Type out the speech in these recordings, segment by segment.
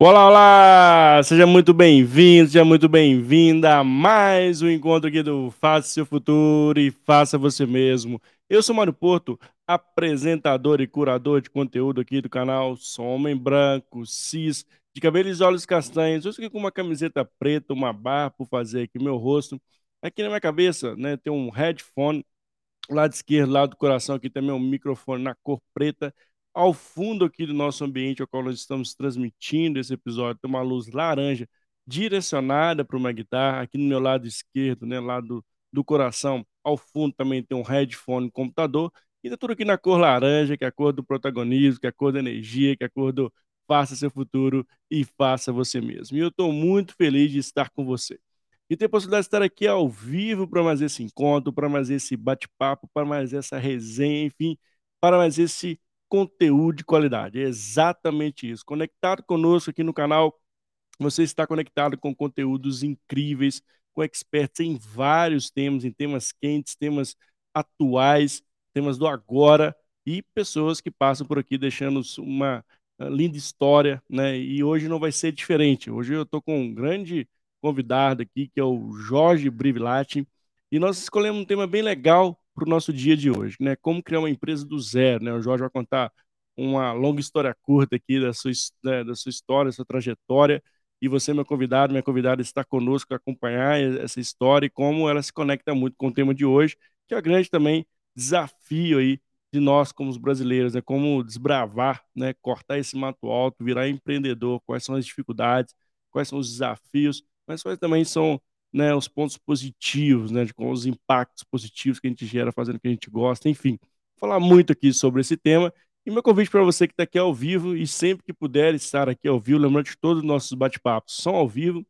Olá, olá! Seja muito bem-vindo, seja muito bem-vinda a mais um encontro aqui do Faça Seu Futuro e Faça Você Mesmo. Eu sou Mário Porto, apresentador e curador de conteúdo aqui do canal. Sou homem branco, cis, de cabelos e olhos castanhos. Eu estou aqui com uma camiseta preta, uma barra por fazer aqui meu rosto. Aqui na minha cabeça né, tem um headphone, lado esquerdo, lado do coração, aqui também um microfone na cor preta ao fundo aqui do nosso ambiente ao qual nós estamos transmitindo esse episódio, tem uma luz laranja direcionada para uma guitarra. Aqui no meu lado esquerdo, né, lado do coração, ao fundo também tem um headphone computador. E tá tudo aqui na cor laranja, que é a cor do protagonismo, que é a cor da energia, que é a cor do faça seu futuro e faça você mesmo. E eu estou muito feliz de estar com você. E ter a possibilidade de estar aqui ao vivo para mais esse encontro, para mais esse bate-papo, para mais essa resenha, enfim, para mais esse conteúdo de qualidade. É exatamente isso. Conectado conosco aqui no canal, você está conectado com conteúdos incríveis, com experts em vários temas, em temas quentes, temas atuais, temas do agora e pessoas que passam por aqui deixando uma linda história, né? E hoje não vai ser diferente. Hoje eu estou com um grande convidado aqui, que é o Jorge Brivilati, e nós escolhemos um tema bem legal para o nosso dia de hoje, né? Como criar uma empresa do zero, né? O Jorge vai contar uma longa história curta aqui da sua, né, da sua história, da sua trajetória, e você, meu convidado, minha convidada, está conosco acompanhar essa história e como ela se conecta muito com o tema de hoje, que é o grande também desafio aí de nós como os brasileiros, né? Como desbravar, né? Cortar esse mato alto, virar empreendedor, quais são as dificuldades, quais são os desafios, mas quais também são né, os pontos positivos, né, de, com os impactos positivos que a gente gera fazendo o que a gente gosta, enfim. Vou falar muito aqui sobre esse tema. E meu convite para você que está aqui ao vivo e sempre que puder estar aqui ao vivo, lembrando que todos os nossos bate-papos são ao vivo.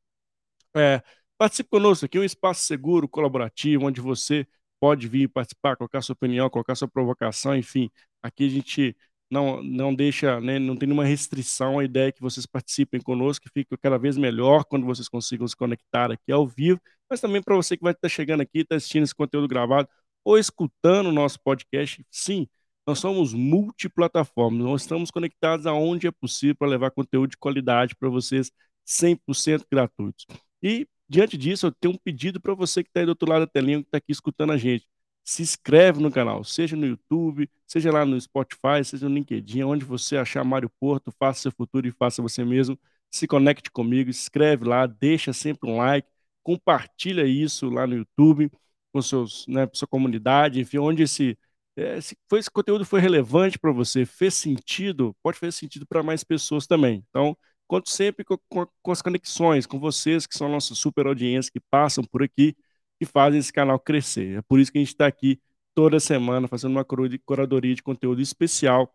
É, participe conosco aqui, um espaço seguro, colaborativo, onde você pode vir participar, colocar sua opinião, colocar sua provocação, enfim. Aqui a gente não, não deixa, né, não tem nenhuma restrição. A ideia é que vocês participem conosco, que fique cada vez melhor quando vocês consigam se conectar aqui ao vivo, mas também para você que vai estar chegando aqui, está assistindo esse conteúdo gravado ou escutando o nosso podcast. Sim, nós somos multiplataformas, nós estamos conectados aonde é possível para levar conteúdo de qualidade para vocês 100% gratuitos. E diante disso, eu tenho um pedido para você que está aí do outro lado da telinha, que está aqui escutando a gente se inscreve no canal, seja no YouTube, seja lá no Spotify, seja no LinkedIn, onde você achar Mário Porto, faça seu futuro e faça você mesmo. Se conecte comigo, escreve lá, deixa sempre um like, compartilha isso lá no YouTube com seus, né, sua comunidade, enfim, onde esse, é, esse, foi, esse conteúdo foi relevante para você, fez sentido, pode fazer sentido para mais pessoas também. Então, conto sempre com, com, com as conexões, com vocês que são a nossa super audiência, que passam por aqui, que fazem esse canal crescer. É por isso que a gente está aqui toda semana fazendo uma curadoria de conteúdo especial,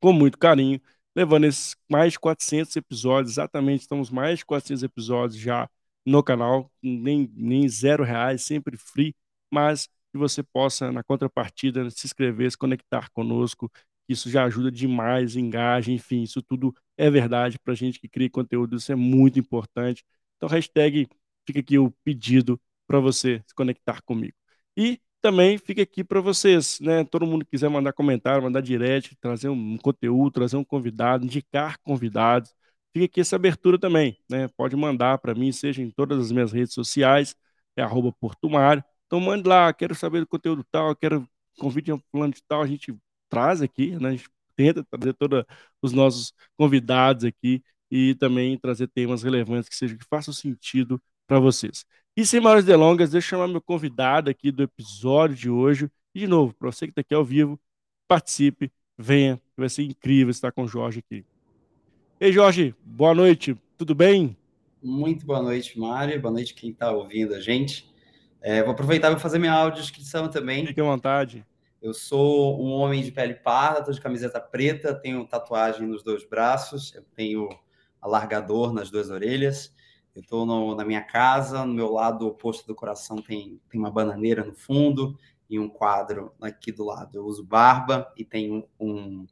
com muito carinho, levando esses mais de 400 episódios, exatamente, estamos mais de 400 episódios já no canal, nem, nem zero reais, sempre free, mas que você possa, na contrapartida, se inscrever, se conectar conosco, isso já ajuda demais, engaja, enfim, isso tudo é verdade para a gente que cria conteúdo, isso é muito importante. Então, hashtag, fica aqui o pedido para você se conectar comigo. E também fica aqui para vocês, né? Todo mundo quiser mandar comentário, mandar direct, trazer um conteúdo, trazer um convidado, indicar convidados, fica aqui essa abertura também, né? Pode mandar para mim, seja em todas as minhas redes sociais, é Portumário. Então mande lá, quero saber do conteúdo tal, quero convite a plano de tal, a gente traz aqui, né? A gente tenta trazer todos os nossos convidados aqui e também trazer temas relevantes que sejam que façam sentido para vocês. E sem maiores delongas, deixa eu chamar meu convidado aqui do episódio de hoje. E, de novo, para você que está aqui ao vivo, participe, venha, vai ser incrível estar com o Jorge aqui. Ei, Jorge, boa noite, tudo bem? Muito boa noite, Mário. Boa noite quem está ouvindo a gente. É, vou aproveitar para fazer minha audiodescrição também. Fique à vontade. Eu sou um homem de pele parda, estou de camiseta preta, tenho tatuagem nos dois braços, eu tenho alargador nas duas orelhas. Eu estou na minha casa, no meu lado oposto do coração tem, tem uma bananeira no fundo e um quadro aqui do lado. Eu uso barba e tenho um,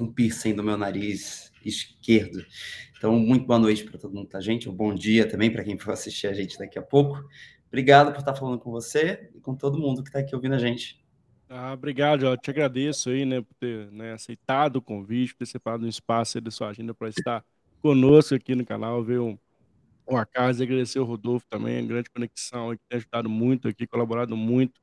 um piercing do meu nariz esquerdo. Então, muito boa noite para todo mundo, tá, gente? Um bom dia também para quem for assistir a gente daqui a pouco. Obrigado por estar falando com você e com todo mundo que está aqui ouvindo a gente. Ah, obrigado, eu te agradeço aí, né, por ter né, aceitado o convite, por ter separado um espaço aí da sua agenda para estar conosco aqui no canal, veio o Acaso, agradecer o Rodolfo também, a grande conexão que tem ajudado muito aqui, colaborado muito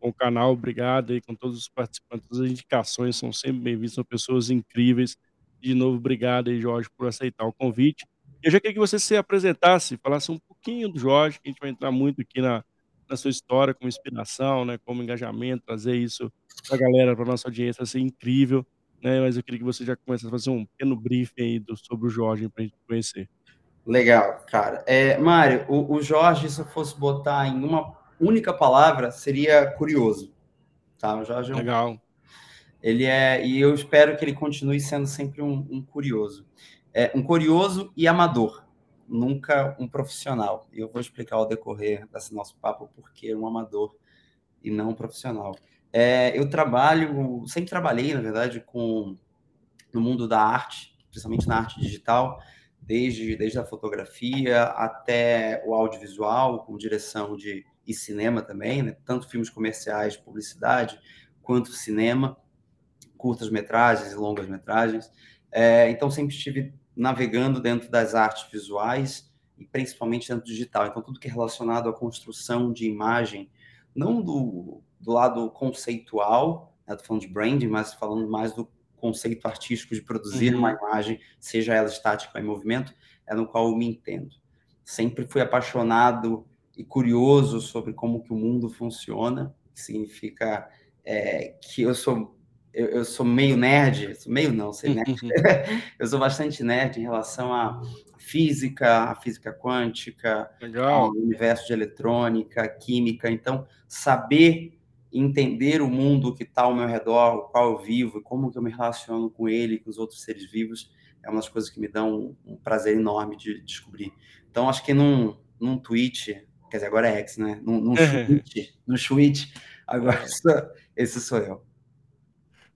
com o canal. Obrigado aí com todos os participantes, as indicações são sempre bem-vindas, são pessoas incríveis. De novo, obrigado aí, Jorge, por aceitar o convite. Eu já queria que você se apresentasse, falasse um pouquinho do Jorge, que a gente vai entrar muito aqui na, na sua história como inspiração, né, como engajamento, trazer isso para a galera, para nossa audiência, vai ser incrível, né, mas eu queria que você já começasse a fazer um pequeno briefing aí do, sobre o Jorge para a gente conhecer. Legal, cara. É, Mário, o, o Jorge, se eu fosse botar em uma única palavra, seria curioso. Tá? O Jorge é um... Legal. Ele é, e eu espero que ele continue sendo sempre um, um curioso. É, um curioso e amador, nunca um profissional. E eu vou explicar ao decorrer desse nosso papo porque um amador e não um profissional. É, eu trabalho, sempre trabalhei, na verdade, com no mundo da arte, principalmente na arte digital, desde, desde a fotografia até o audiovisual, com direção de e cinema também, né? tanto filmes comerciais, publicidade, quanto cinema, curtas-metragens e longas-metragens. É, então, sempre estive navegando dentro das artes visuais e principalmente dentro do digital. Então, tudo que é relacionado à construção de imagem, não do, do lado conceitual, né? falando de branding, mas falando mais do conceito artístico de produzir uhum. uma imagem, seja ela estática ou em movimento, é no qual eu me entendo. Sempre fui apaixonado e curioso sobre como que o mundo funciona, que significa é, que eu sou eu, eu, sou meio nerd, meio não, sei nerd. eu sou bastante nerd em relação à física, à física quântica, Legal. ao universo de eletrônica, química. Então, saber entender o mundo que está ao meu redor, o qual eu vivo, como que eu me relaciono com ele, com os outros seres vivos, é uma das coisas que me dão um, prazer enorme de descobrir. Então, acho que num, num tweet, quer dizer, agora é X, né? Num, num tweet, no tweet, agora esse sou eu.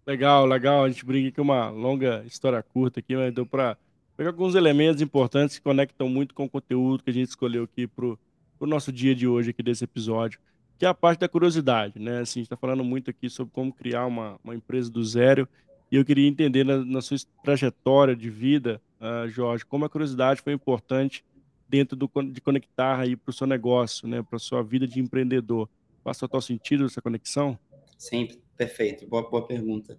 Legal, legal. A gente brinca é uma longa história curta aqui, mas deu para pegar alguns elementos importantes que conectam muito com o conteúdo que a gente escolheu aqui para o nosso dia de hoje, aqui desse episódio que é a parte da curiosidade, né? Assim, a gente está falando muito aqui sobre como criar uma, uma empresa do zero, e eu queria entender na, na sua trajetória de vida, uh, Jorge, como a curiosidade foi importante dentro do, de conectar aí para o seu negócio, né? Para a sua vida de empreendedor. Faz total sentido essa conexão? Sim, perfeito. Boa, boa pergunta.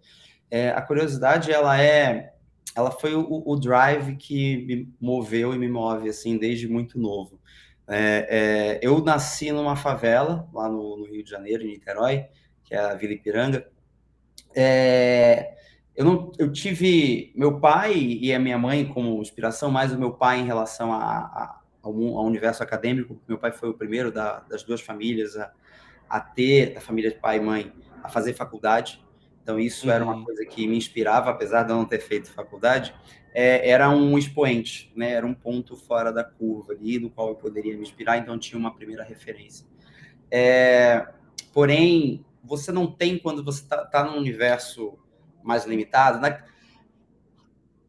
É, a curiosidade, ela é, ela foi o, o drive que me moveu e me move assim desde muito novo. É, é, eu nasci numa favela, lá no, no, Rio de Janeiro, em Niterói, que é a Vila Ipiranga. É, eu, não, eu tive meu pai e a minha mãe como inspiração, mais o meu pai em relação a, a, ao, ao, universo acadêmico, meu pai foi o primeiro da, das duas famílias a, a ter, da família de pai e mãe, a fazer faculdade. Então, isso uhum. era uma uhum. coisa que me inspirava, apesar de eu não ter feito faculdade é, era um expoente, né? Era um ponto fora da curva ali, no qual eu poderia me inspirar, então tinha uma primeira referência. É, porém, você não tem quando você está tá num universo mais limitado, né?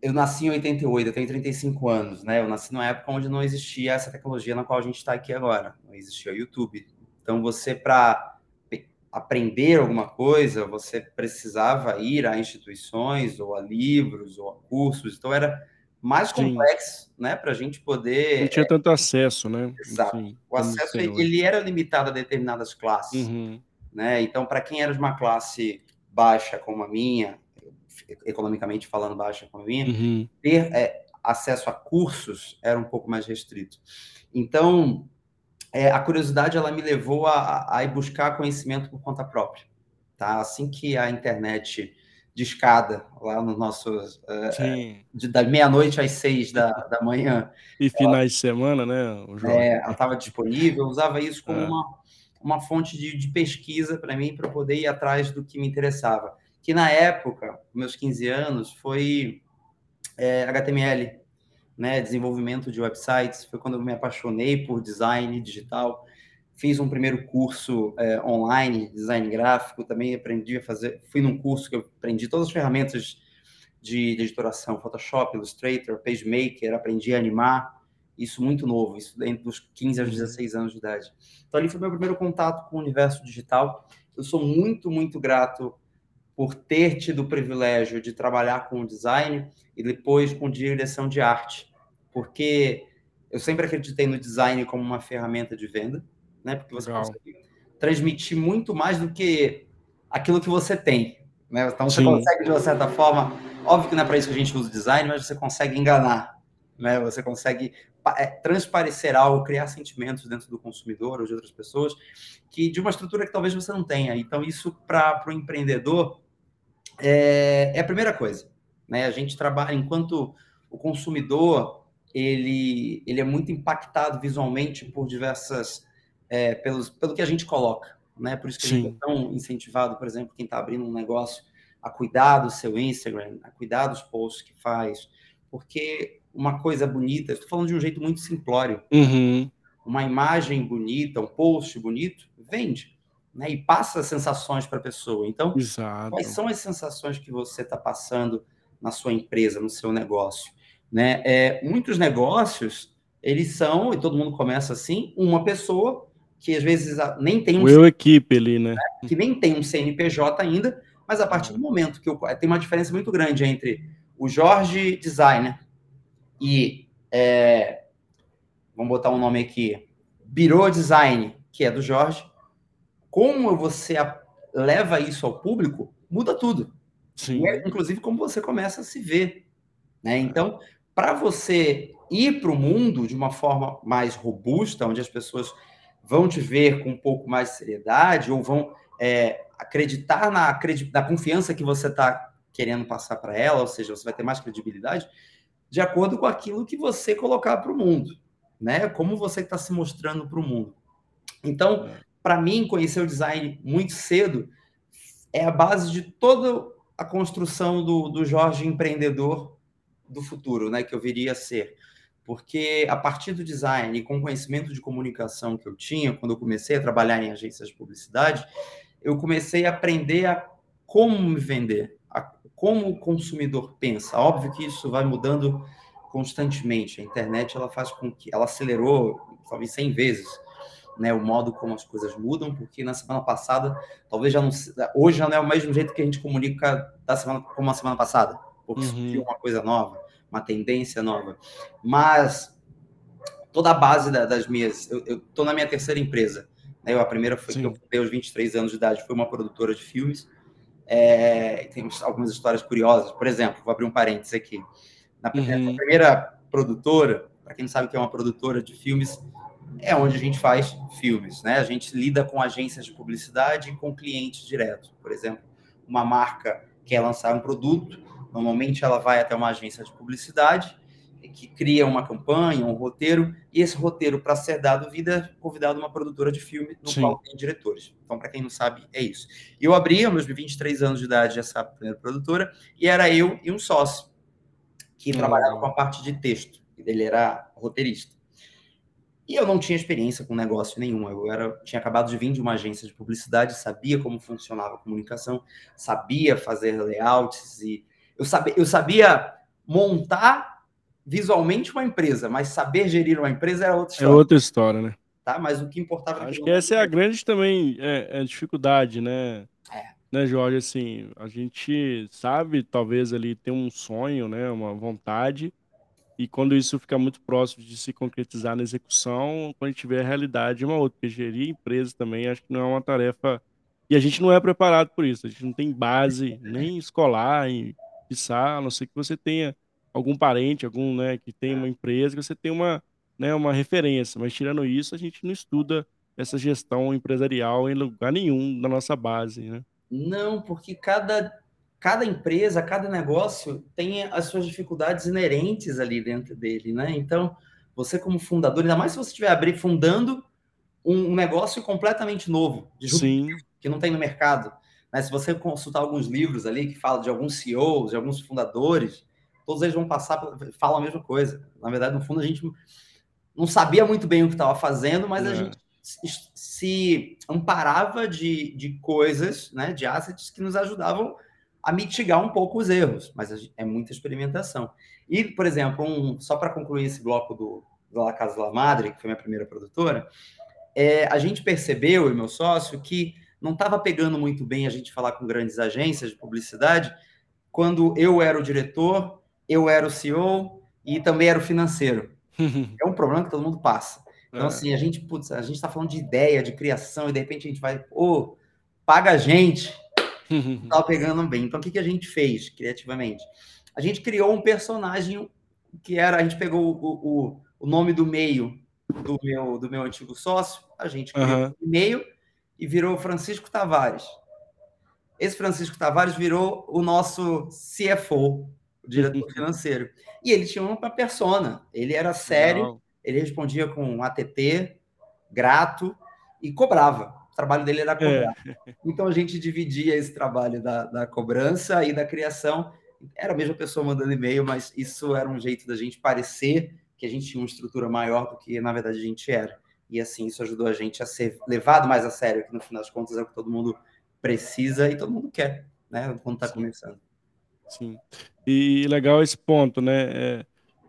Eu nasci em 88, eu tenho 35 anos, né? Eu nasci numa época onde não existia essa tecnologia na qual a gente está aqui agora. Não existia o YouTube. Então, você, para aprender alguma coisa, você precisava ir a instituições, ou a livros, ou a cursos, então era mais Sim. complexo, né, para a gente poder... Não tinha tanto acesso, né? Exato. O acesso, ele era limitado a determinadas classes, uhum. né? Então, para quem era de uma classe baixa como a minha, economicamente falando baixa como a minha, uhum. ter é, acesso a cursos era um pouco mais restrito. Então, é, a curiosidade ela me levou a, a ir buscar conhecimento por conta própria. Tá? Assim que a internet discada lá nos nossos. É, de, da meia-noite às seis da, da manhã. E finais ela, de semana, né? O é, ela estava disponível, eu usava isso como é. uma, uma fonte de, de pesquisa para mim, para poder ir atrás do que me interessava. Que na época, meus 15 anos, foi é, HTML né, desenvolvimento de websites, foi quando eu me apaixonei por design digital. Fiz um primeiro curso é, online, design gráfico, também aprendi a fazer, fui num curso que eu aprendi todas as ferramentas de, de editoração, Photoshop, Illustrator, PageMaker, aprendi a animar, isso muito novo, isso dentro dos 15 aos 16 anos de idade. Então ali foi meu primeiro contato com o universo digital. Eu sou muito, muito grato por ter tido o privilégio de trabalhar com design e depois com direção de arte porque eu sempre acreditei no design como uma ferramenta de venda, né? Porque você Legal. consegue transmitir muito mais do que aquilo que você tem, né? Então você Sim. consegue de uma certa forma, óbvio que não é para isso que a gente usa o design, mas você consegue enganar, né? Você consegue é, transparecer algo, criar sentimentos dentro do consumidor ou de outras pessoas que de uma estrutura que talvez você não tenha. Então isso para o empreendedor é, é a primeira coisa, né? A gente trabalha enquanto o consumidor ele, ele é muito impactado visualmente por diversas é, pelos, pelo que a gente coloca, né? Por isso que Sim. a gente é tão incentivado, por exemplo, quem está abrindo um negócio a cuidar do seu Instagram, a cuidar dos posts que faz, porque uma coisa bonita, estou falando de um jeito muito simplório, uhum. uma imagem bonita, um post bonito, vende, né? E passa sensações para a pessoa. Então, Exato. quais são as sensações que você está passando na sua empresa, no seu negócio? Né? É, muitos negócios, eles são, e todo mundo começa assim, uma pessoa que às vezes nem tem um... Eu equipe ali, né? né? Que nem tem um CNPJ ainda, mas a partir do momento que eu, tem uma diferença muito grande entre o Jorge Designer e, é, vamos botar um nome aqui, Biro Design, que é do Jorge, como você leva isso ao público, muda tudo. Sim. É, inclusive, como você começa a se ver. Né? Então, para você ir para o mundo de uma forma mais robusta, onde as pessoas vão te ver com um pouco mais de seriedade ou vão é, acreditar na, na confiança que você está querendo passar para ela, ou seja, você vai ter mais credibilidade, de acordo com aquilo que você colocar para o mundo, né? Como você está se mostrando para o mundo. Então, é. para mim, conhecer o design muito cedo é a base de toda a construção do, do Jorge empreendedor do futuro, né? Que eu viria a ser porque a partir do design e com o conhecimento de comunicação que eu tinha, quando eu comecei a trabalhar em agências de publicidade, eu comecei a aprender a como me vender, a como o consumidor pensa. Óbvio que isso vai mudando constantemente. A internet ela faz com que ela acelerou talvez 100 vezes, né, o modo como as coisas mudam, porque na semana passada, talvez já não hoje já não é o mesmo jeito que a gente comunica da semana como a semana passada, porque uhum. surgiu uma coisa nova uma tendência nova. Mas toda a base da, das minhas. Eu estou na minha terceira empresa. Né? Eu, a primeira foi Sim. que eu fui aos 23 anos de idade, foi uma produtora de filmes. É, tem algumas histórias curiosas. Por exemplo, vou abrir um parênteses aqui. Na uhum. primeira produtora, para quem não sabe o que é uma produtora de filmes, é onde a gente faz filmes, né? A gente lida com agências de publicidade e com clientes direto. Por exemplo, uma marca quer lançar um produto, Normalmente ela vai até uma agência de publicidade que cria uma campanha, um roteiro, e esse roteiro, para ser dado vida, é convidado uma produtora de filme no Sim. qual tem diretores. Então, para quem não sabe, é isso. Eu abri, aos meus 23 anos de idade, essa primeira produtora, e era eu e um sócio, que trabalhava com a parte de texto, ele era roteirista. E eu não tinha experiência com negócio nenhum. Eu era, tinha acabado de vir de uma agência de publicidade, sabia como funcionava a comunicação, sabia fazer layouts e eu sabia, eu sabia montar visualmente uma empresa, mas saber gerir uma empresa era outra é história. É outra história, né? Tá? Mas o que importava... Acho que essa é a grande também é, é dificuldade, né? É. Né, Jorge? Assim, a gente sabe, talvez, ali, ter um sonho, né? Uma vontade, e quando isso fica muito próximo de se concretizar na execução, quando a gente vê a realidade, uma outra. Porque gerir empresa também, acho que não é uma tarefa... E a gente não é preparado por isso. A gente não tem base nem escolar em quiçá, a não ser que você tenha algum parente, algum, né, que tem uma empresa, que você tem uma, né, uma referência. Mas tirando isso, a gente não estuda essa gestão empresarial em lugar nenhum da nossa base, né? Não, porque cada, cada empresa, cada negócio tem as suas dificuldades inerentes ali dentro dele, né? Então, você como fundador, ainda mais se você estiver abrir fundando um negócio completamente novo, de Sim. que não tem no mercado. Né? Se você consultar alguns livros ali que falam de alguns CEOs, de alguns fundadores, todos eles vão passar, falam a mesma coisa. Na verdade, no fundo, a gente não sabia muito bem o que estava fazendo, mas é. a gente se amparava de, de coisas, né, de assets que nos ajudavam a mitigar um pouco os erros, mas é muita experimentação. E, por exemplo, um, só para concluir esse bloco do, do La Casa La Madre, que foi minha primeira produtora, é, a gente percebeu, e meu sócio, que não estava pegando muito bem a gente falar com grandes agências de publicidade, quando eu era o diretor, eu era o CEO, e também era o financeiro. é um problema que todo mundo passa. Então, é. assim, a gente, putz, a gente está falando de ideia, de criação, e de repente a gente vai, pô, paga a gente. Não tá pegando bem. Então, o que, que a gente fez criativamente? A gente criou um personagem que era, a gente pegou o, o, o nome do meio do meu, do meu antigo sócio, a gente criou uhum. um e-mail e virou Francisco Tavares. Esse Francisco Tavares virou o nosso CFO, o diretor financeiro. E ele tinha uma persona, ele era sério, Não. ele respondia com ATT, grato e cobrava. O trabalho dele era cobrar. É. Então a gente dividia esse trabalho da, da cobrança e da criação. Era a mesma pessoa mandando e-mail, mas isso era um jeito da gente parecer que a gente tinha uma estrutura maior do que na verdade a gente era. E assim, isso ajudou a gente a ser levado mais a sério, que no final das contas é o que todo mundo precisa e todo mundo quer, né? Quando está começando. Sim. E legal esse ponto, né? É,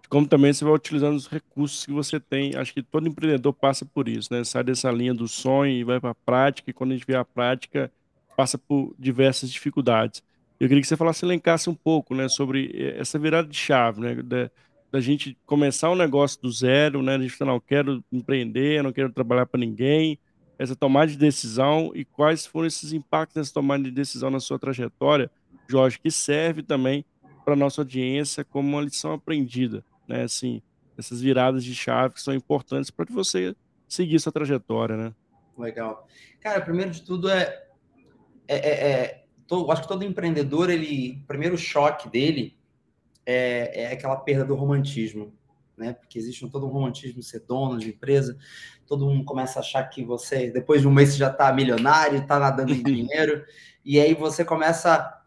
como também você vai utilizando os recursos que você tem. Acho que todo empreendedor passa por isso, né? Sai dessa linha do sonho e vai para a prática, e quando a gente vê a prática, passa por diversas dificuldades. Eu queria que você falasse, elencasse um pouco, né, sobre eh, essa virada de chave, né, da, da gente começar um negócio do zero, né? A gente falar, não quero empreender, não quero trabalhar para ninguém, essa tomada de decisão e quais foram esses impactos dessa tomada de decisão na sua trajetória, Jorge, que serve também para nossa audiência como uma lição aprendida, né? Assim, essas viradas de chave que são importantes para que você seguir sua trajetória, né? Legal. Cara, primeiro de tudo é, é, é, é todo, acho que todo empreendedor, ele, o primeiro choque dele é, é aquela perda do romantismo, né? Porque existe todo um romantismo ser dono de empresa, todo mundo começa a achar que você, depois de um mês, você já está milionário, está nadando em dinheiro, e aí você começa,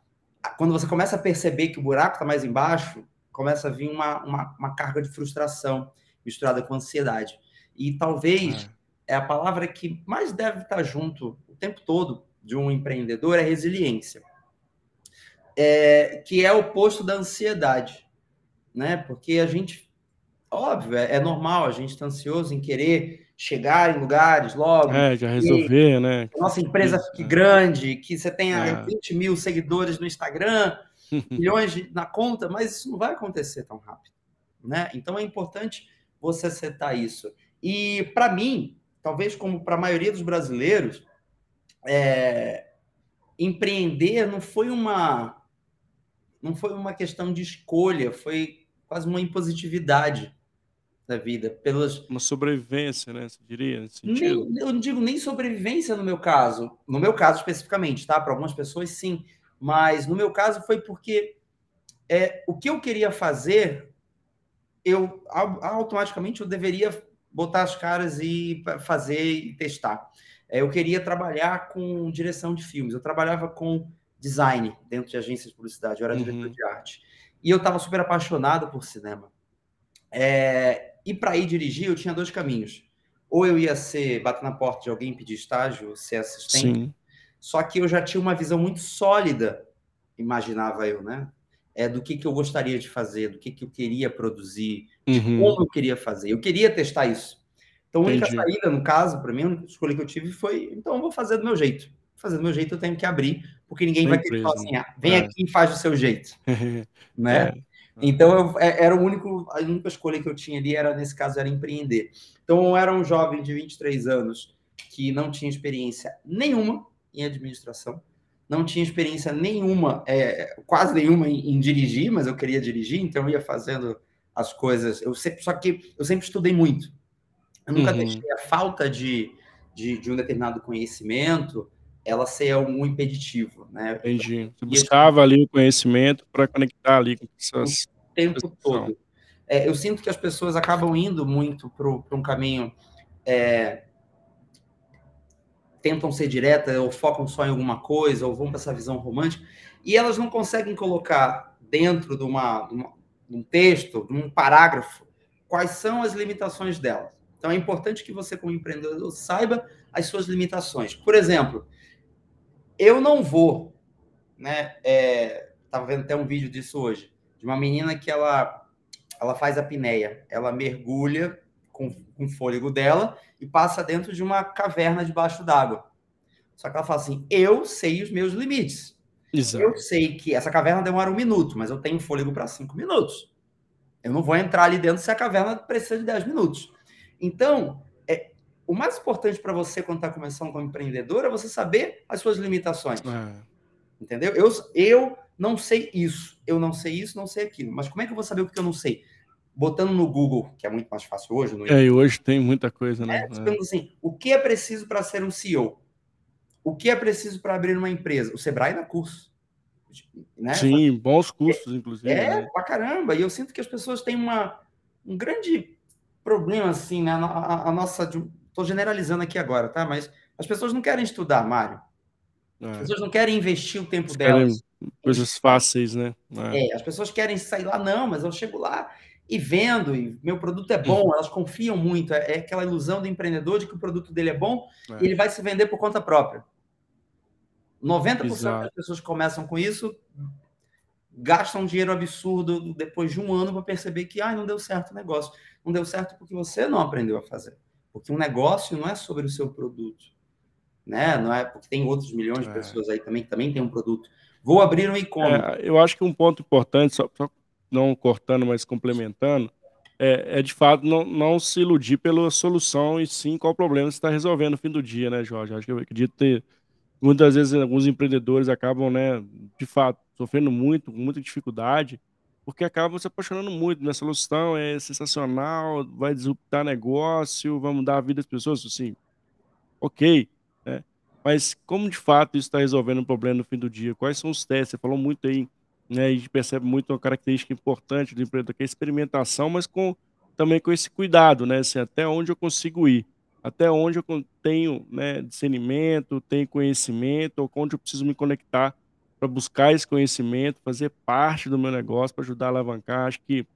quando você começa a perceber que o buraco está mais embaixo, começa a vir uma, uma, uma, carga de frustração misturada com ansiedade. E talvez é. é a palavra que mais deve estar junto o tempo todo de um empreendedor é resiliência é, que é o oposto da ansiedade, né? Porque a gente, óbvio, é, é normal, a gente está ansioso em querer chegar em lugares logo. É, já resolver, né? Que nossa empresa fique é. grande, que você tenha é. 20 mil seguidores no Instagram, milhões de, na conta, mas isso não vai acontecer tão rápido, né? Então é importante você setar isso. E para mim, talvez como para a maioria dos brasileiros, é, empreender não foi uma não foi uma questão de escolha, foi quase uma impositividade da vida. Pelas... Uma sobrevivência, né? Você diria, nesse sentido? Nem, eu não digo nem sobrevivência no meu caso. No meu caso especificamente, tá? Para algumas pessoas, sim. Mas no meu caso foi porque é, o que eu queria fazer, eu automaticamente eu deveria botar as caras e fazer e testar. É, eu queria trabalhar com direção de filmes. Eu trabalhava com design dentro de agências de publicidade, eu era uhum. diretor de arte. E eu estava super apaixonado por cinema. É, e para ir dirigir, eu tinha dois caminhos. Ou eu ia ser, bater na porta de alguém, pedir estágio, ser assistente. Sim. Só que eu já tinha uma visão muito sólida, imaginava eu, né? É, do que, que eu gostaria de fazer, do que, que eu queria produzir, de uhum. como eu queria fazer. Eu queria testar isso. Então, a única Entendi. saída, no caso, para mim, a única escolha que eu tive foi: então, eu vou fazer do meu jeito. Fazer do meu jeito, eu tenho que abrir porque ninguém vai querer falar assim, ah, vem é. aqui e faz do seu jeito, né? É. Então eu, é, era o único, a única escolha que eu tinha ali era nesse caso era empreender. Então eu era um jovem de 23 anos que não tinha experiência nenhuma em administração, não tinha experiência nenhuma, é, quase nenhuma em, em, dirigir, mas eu queria dirigir, então eu ia fazendo as coisas. Eu sempre, só que eu sempre estudei muito. Eu nunca uhum. deixei a falta de, de, de um determinado conhecimento ela ser um impeditivo, né? Entendi. Você buscava ali o conhecimento para conectar ali com essas... O tempo todo. É, eu sinto que as pessoas acabam indo muito para um caminho... É, tentam ser diretas, ou focam só em alguma coisa, ou vão para essa visão romântica, e elas não conseguem colocar dentro de, uma, de, uma, de um texto, de um parágrafo, quais são as limitações delas. Então é importante que você, como empreendedor, saiba as suas limitações. Por exemplo, eu não vou, né? É, tava vendo até um vídeo disso hoje, de uma menina que ela, ela faz a apneia, ela mergulha com, com o fôlego dela e passa dentro de uma caverna debaixo d'água. Só que ela fala assim: eu sei os meus limites. Exato. Eu sei que essa caverna demora um minuto, mas eu tenho fôlego para cinco minutos. Eu não vou entrar ali dentro se a caverna precisa de 10 minutos. Então, o mais importante para você quando está começando como empreendedor é você saber as suas limitações. É. Entendeu? Eu, eu não sei isso, eu não sei isso, não sei aquilo. Mas como é que eu vou saber o que eu não sei? Botando no Google, que é muito mais fácil hoje. No... É, e hoje tem muita coisa, né? É, é. assim, o que é preciso para ser um CEO? O que é preciso para abrir uma empresa? O Sebrae dá curso. Né? Sim, bons cursos, inclusive. É, né? pra caramba. E eu sinto que as pessoas têm uma, um grande problema, assim, né? A, a, a nossa. Estou generalizando aqui agora, tá? Mas as pessoas não querem estudar, Mário. É. As pessoas não querem investir o tempo delas. Coisas fáceis, né? É. é. as pessoas querem sair lá, não, mas eu chego lá e vendo, e meu produto é bom, elas confiam muito. É, é aquela ilusão do empreendedor de que o produto dele é bom é. e ele vai se vender por conta própria. 90% Exato. das pessoas que começam com isso gastam um dinheiro absurdo depois de um ano para perceber que ah, não deu certo o negócio. Não deu certo porque você não aprendeu a fazer. Porque um negócio não é sobre o seu produto. Né? Não é porque tem outros milhões de é. pessoas aí também que também tem um produto. Vou abrir um e-commerce. É, eu acho que um ponto importante, só, só não cortando, mas complementando, é, é, de fato não, não se iludir pela solução e sim qual problema você está resolvendo no fim do dia, né, Jorge? Acho que eu acredito ter muitas vezes alguns empreendedores acabam, né, de fato, sofrendo muito, com muita dificuldade, porque acabam se apaixonando muito. Minha solução é sensacional, vai disruptar negócio, vai mudar a vida das pessoas, assim, ok, né? Mas como de fato isso está resolvendo um problema no fim do dia? Quais são os testes? Você falou muito aí, né? A gente percebe muito uma característica importante do empreendedor, que é a experimentação, mas com também com esse cuidado, né? Assim, até onde eu consigo ir até onde eu tenho né, discernimento, tenho conhecimento, ou onde eu preciso me conectar para buscar esse conhecimento, fazer parte do meu negócio, para ajudar a alavancar. Acho que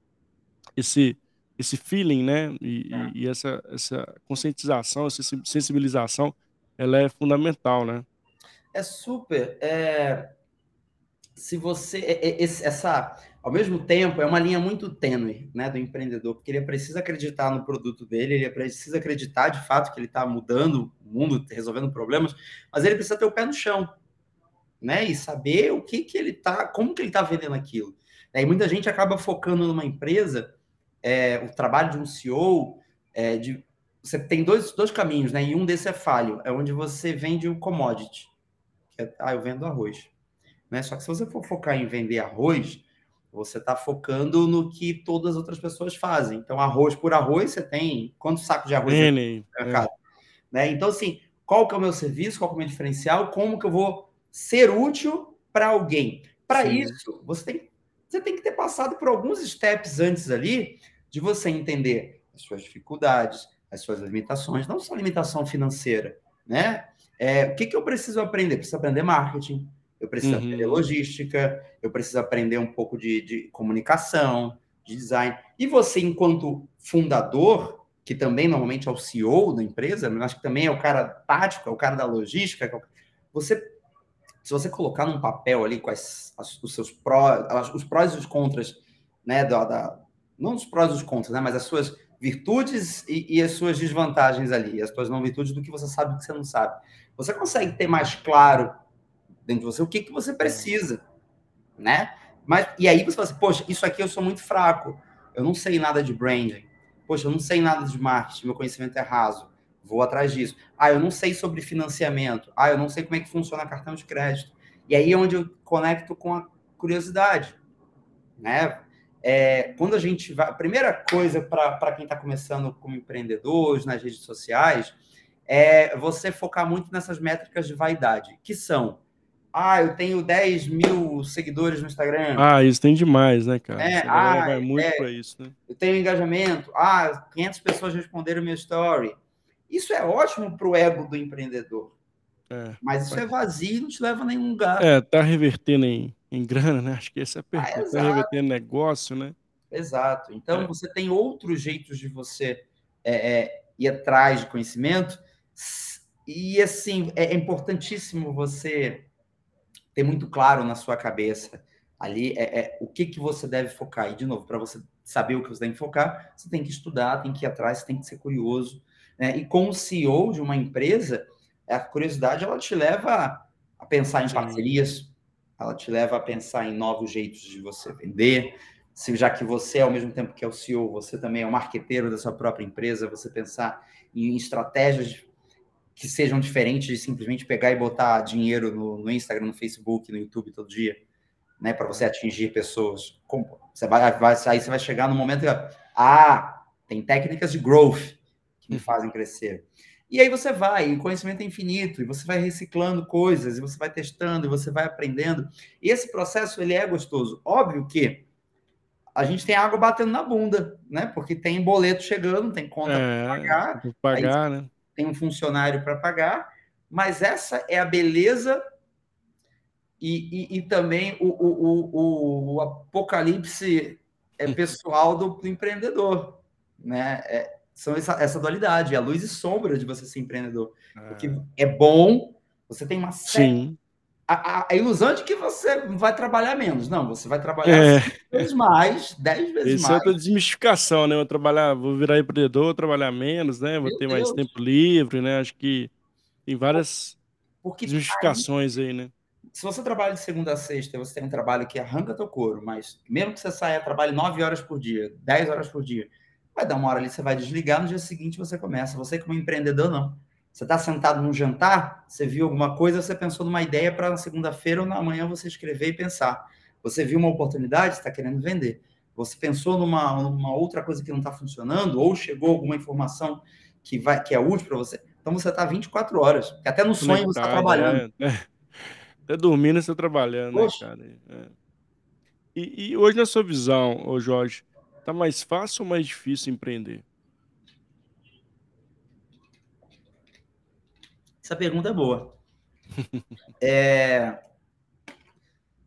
esse, esse feeling, né, e, é. e, essa, essa conscientização, essa sensibilização, ela é fundamental, né? É super. É... Se você. É, é, essa ao mesmo tempo, é uma linha muito tênue né, do empreendedor, porque ele precisa acreditar no produto dele, ele precisa acreditar de fato que ele está mudando o mundo, resolvendo problemas, mas ele precisa ter o pé no chão, né? E saber o que, que ele está, como que ele está vendendo aquilo. E muita gente acaba focando numa empresa, é, o trabalho de um CEO, é, de, você tem dois, dois caminhos, né? E um desses é falho, é onde você vende o commodity. Que é, ah, eu vendo arroz. Né? Só que se você for focar em vender arroz, você está focando no que todas as outras pessoas fazem. Então, arroz por arroz, você tem quantos sacos de arroz N, no mercado? Né? Então, assim, qual que é o meu serviço, qual que é o meu diferencial, como que eu vou ser útil para alguém? Para isso, você tem, você tem que ter passado por alguns steps antes ali de você entender as suas dificuldades, as suas limitações, não só limitação financeira, né? É, o que, que eu preciso aprender? Preciso aprender marketing, eu preciso uhum. aprender logística, eu preciso aprender um pouco de, de, comunicação, de design. E você, enquanto fundador, que também normalmente é o CEO da empresa, mas acho que também é o cara tático, é o cara da logística, é você, se você colocar num papel ali quais as, os seus prós, os prós e os contras, né, da, da, não os prós e os contras, né, mas as suas virtudes e, e, as suas desvantagens ali, as suas não virtudes do que você sabe e do que você não sabe. Você consegue ter mais claro dentro de você o que, que você precisa, né? Mas, e aí você fala assim, poxa, isso aqui eu sou muito fraco, eu não sei nada de branding, poxa, eu não sei nada de marketing, meu conhecimento é raso, vou atrás disso. Ah, eu não sei sobre financiamento, ah, eu não sei como é que funciona cartão de crédito. E aí é onde eu conecto com a curiosidade, né? É, quando a gente vai. A primeira coisa para quem está começando como empreendedor nas redes sociais é você focar muito nessas métricas de vaidade, que são ah, eu tenho 10 mil seguidores no Instagram. Ah, isso tem demais, né, cara? É, ah, vai muito é, para isso, né? Eu tenho engajamento. Ah, 500 pessoas responderam meu story. Isso é ótimo para o ego do empreendedor. É, Mas isso é vazio e não te leva a nenhum lugar. É, tá revertendo em, em grana, né? Acho que esse é a pergunta. Ah, tá revertendo negócio, né? Exato. Então, é. você tem outros jeitos de você é, é, ir atrás de conhecimento. E, assim, é importantíssimo você ter muito claro na sua cabeça ali é, é o que, que você deve focar. E, de novo, para você saber o que você deve focar, você tem que estudar, tem que ir atrás, tem que ser curioso. Né? E como CEO de uma empresa, a curiosidade ela te leva a pensar em parcerias, ela te leva a pensar em novos jeitos de você vender, se já que você, ao mesmo tempo que é o CEO, você também é o marqueteiro da sua própria empresa, você pensar em estratégias que sejam diferentes de simplesmente pegar e botar dinheiro no, no Instagram, no Facebook, no YouTube todo dia, né, para você atingir pessoas. Como, você vai, vai, aí você vai chegar no momento que, ah, tem técnicas de growth que me fazem crescer. E aí você vai, o conhecimento é infinito, e você vai reciclando coisas, e você vai testando, e você vai aprendendo. E esse processo, ele é gostoso. Óbvio que a gente tem água batendo na bunda, né? Porque tem boleto chegando, tem conta é, para pagar, pagar né? tem um funcionário para pagar, mas essa é a beleza e, e, e também o, o, o, o, apocalipse é pessoal do, do empreendedor, né? É, são essa, essa dualidade, a luz e sombra de você ser empreendedor. É. Porque é bom, você tem uma série, Sim a, a, ilusão de que você vai trabalhar menos. Não, você vai trabalhar é. vezes mais, dez vezes Isso mais. Isso é outra desmistificação, né? Vou trabalhar, vou virar empreendedor, vou trabalhar menos, né? Vou Meu ter Deus. mais tempo livre, né? Acho que tem várias Porque desmistificações aí, aí, né? Se você trabalha de segunda a sexta, você tem um trabalho que arranca teu couro, mas mesmo que você saia, trabalhe nove horas por dia, dez horas por dia, vai dar uma hora ali, você vai desligar, no dia seguinte você começa. Você como empreendedor, não. Você está sentado num jantar, você viu alguma coisa, você pensou numa ideia para na segunda-feira ou na manhã você escrever e pensar. Você viu uma oportunidade, está querendo vender. Você pensou numa, numa outra coisa que não está funcionando, ou chegou alguma informação que, vai, que é útil para você. Então você está 24 horas, até no sonho você está trabalhando. É, é. Até dormindo você está trabalhando, Poxa. né, cara? É. E, e, hoje, na sua visão, ô Jorge, está mais fácil ou mais difícil empreender? Essa pergunta é boa. é...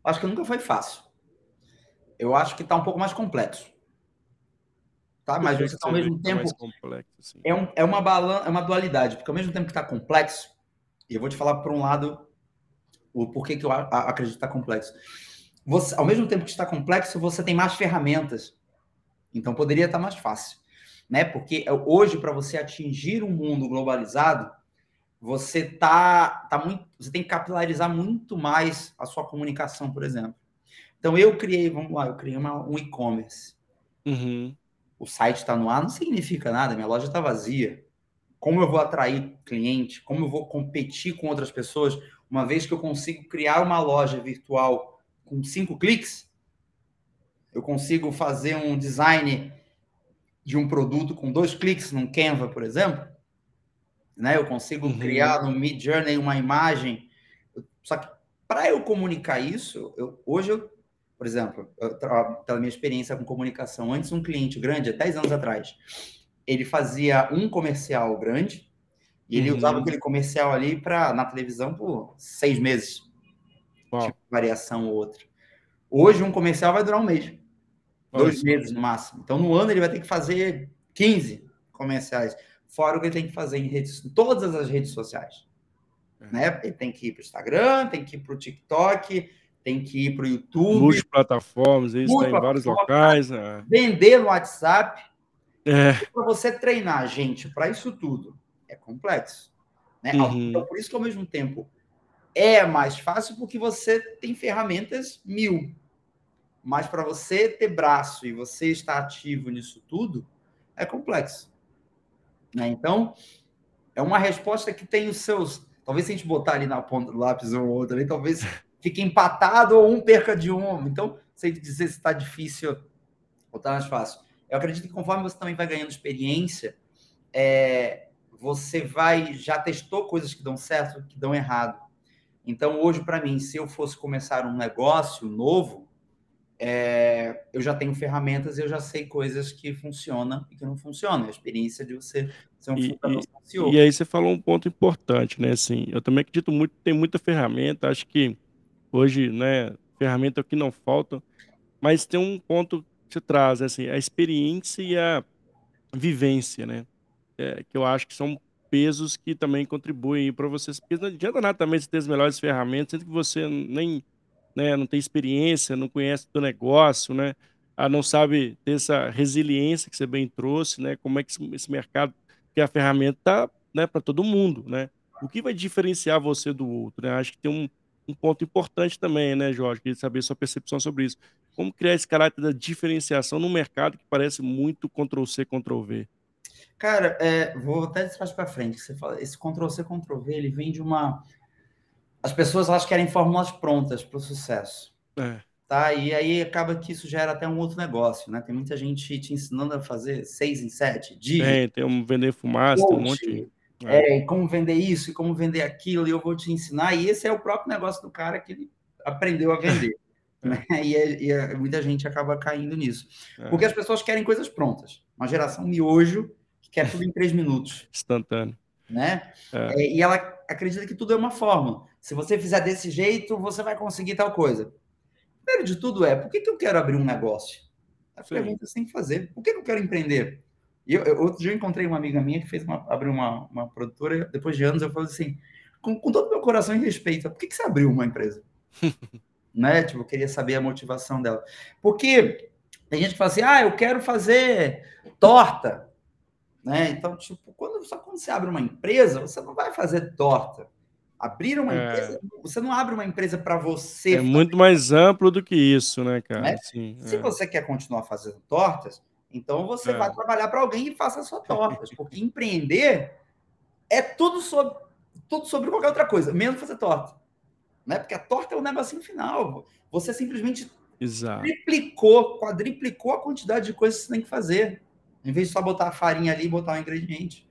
Acho que nunca foi fácil. Eu acho que está um pouco mais complexo. Tá? Mas você tá ao mesmo tempo. Complexo, assim? é, um, é, uma balan... é uma dualidade, porque ao mesmo tempo que está complexo, e eu vou te falar por um lado o porquê que eu acredito que está complexo. Você, ao mesmo tempo que está complexo, você tem mais ferramentas. Então poderia estar mais fácil. Né? Porque hoje, para você atingir um mundo globalizado, você tá, tá muito, você tem que capilarizar muito mais a sua comunicação, por exemplo. Então eu criei, vamos lá, eu criei uma, um e-commerce. Uhum. O site está no ar não significa nada, minha loja está vazia. Como eu vou atrair cliente? Como eu vou competir com outras pessoas? Uma vez que eu consigo criar uma loja virtual com cinco cliques, eu consigo fazer um design de um produto com dois cliques num Canva, por exemplo né? Eu consigo uhum. criar no Mid Journey uma imagem. Só que para eu comunicar isso, eu, hoje eu, por exemplo, eu, pela minha experiência com comunicação, antes um cliente grande, 10 anos atrás, ele fazia um comercial grande e ele uhum. usava aquele comercial ali para na televisão por seis meses, tipo variação ou outra. Hoje um comercial vai durar um mês, dois meses no máximo. Então no ano ele vai ter que fazer 15 comerciais fora o que ele tem que fazer em redes, todas as redes sociais. É. Né? Ele tem que ir para o Instagram, tem que ir para o TikTok, tem que ir para o YouTube. Multiplataformas, isso está em vários locais. Né? Vender no WhatsApp. É. Para você treinar gente para isso tudo, é complexo. Né? Uhum. Então, por isso que ao mesmo tempo é mais fácil porque você tem ferramentas mil. Mas para você ter braço e você estar ativo nisso tudo, é complexo. Né? Então, é uma resposta que tem os seus. Talvez se a gente botar ali na ponta do lápis um ou outro, ali, talvez fique empatado ou um perca de um. Então, sei dizer se está difícil ou está mais fácil. Eu acredito que conforme você também vai ganhando experiência, é, você vai já testou coisas que dão certo, que dão errado. Então, hoje, para mim, se eu fosse começar um negócio novo, é, eu já tenho ferramentas, eu já sei coisas que funcionam e que não funcionam. A experiência de você ser um e, e, e aí você falou um ponto importante, né? Assim, eu também acredito muito tem muita ferramenta. Acho que hoje, né, ferramenta é o que não falta, mas tem um ponto que você traz, né, assim, a experiência e a vivência, né? É, que eu acho que são pesos que também contribuem para vocês. Porque não adianta nada também você ter as melhores ferramentas, sendo que você nem né, não tem experiência, não conhece do negócio, né, ah, não sabe ter essa resiliência que você bem trouxe, né, como é que esse mercado, que a ferramenta tá, né, para todo mundo, né, o que vai diferenciar você do outro, né, acho que tem um, um ponto importante também, né, Jorge, queria saber sua percepção sobre isso, Como criar esse caráter da diferenciação no mercado que parece muito Ctrl C, Ctrl V? Cara, é, vou até de para frente. Você fala, esse Ctrl C, Ctrl V, ele vem de uma. As pessoas elas querem fórmulas prontas para o sucesso. É. Tá? E aí acaba que isso gera até um outro negócio, né? Tem muita gente te ensinando a fazer seis em sete dias. Tem, tem um vender fumaça, tem um monte. É. é, e como vender isso, e como vender aquilo, e eu vou te ensinar. E esse é o próprio negócio do cara que ele aprendeu a vender. É. Né? E, é, e é, muita gente acaba caindo nisso. Porque as pessoas querem coisas prontas. Uma geração miojo que quer tudo em três minutos. Instantâneo. Né? E ela acredita que tudo é uma fórmula. Se você fizer desse jeito, você vai conseguir tal coisa. Primeiro de tudo é, por que, que eu quero abrir um negócio? A pergunta você tem que fazer. Por que, que eu quero empreender? Eu, eu, outro dia eu encontrei uma amiga minha que fez uma, abriu uma, uma produtora, depois de anos eu falei assim, com, com todo o meu coração e respeito, por que, que você abriu uma empresa? né? Tipo, eu queria saber a motivação dela. Porque tem gente que fala assim, ah, eu quero fazer torta. Né? Então, tipo, quando, só quando você abre uma empresa, você não vai fazer torta. Abrir uma é. empresa, você não abre uma empresa para você. É fazer. muito mais amplo do que isso, né, cara? Né? Sim, Se é. você quer continuar fazendo tortas, então você é. vai trabalhar para alguém e faça sua tortas, porque empreender é tudo sobre, tudo sobre qualquer outra coisa, menos fazer torta. Né? Porque a torta é o negocinho final. Você simplesmente Exato. triplicou, quadriplicou a quantidade de coisas que você tem que fazer, em vez de só botar a farinha ali e botar um ingrediente.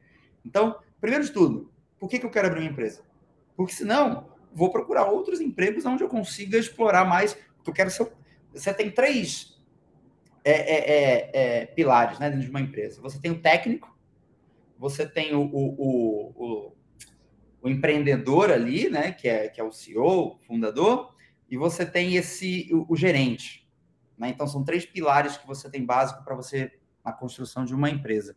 Então, primeiro de tudo, por que, que eu quero abrir uma empresa? Porque senão, vou procurar outros empregos onde eu consiga explorar mais. Eu quero ser. Você tem três é, é, é, é, pilares né, dentro de uma empresa. Você tem o técnico, você tem o, o, o, o, empreendedor ali, né, que é, que é o CEO, fundador, e você tem esse o, gerente. Né? Então, são três pilares que você tem básico para você na construção de uma empresa.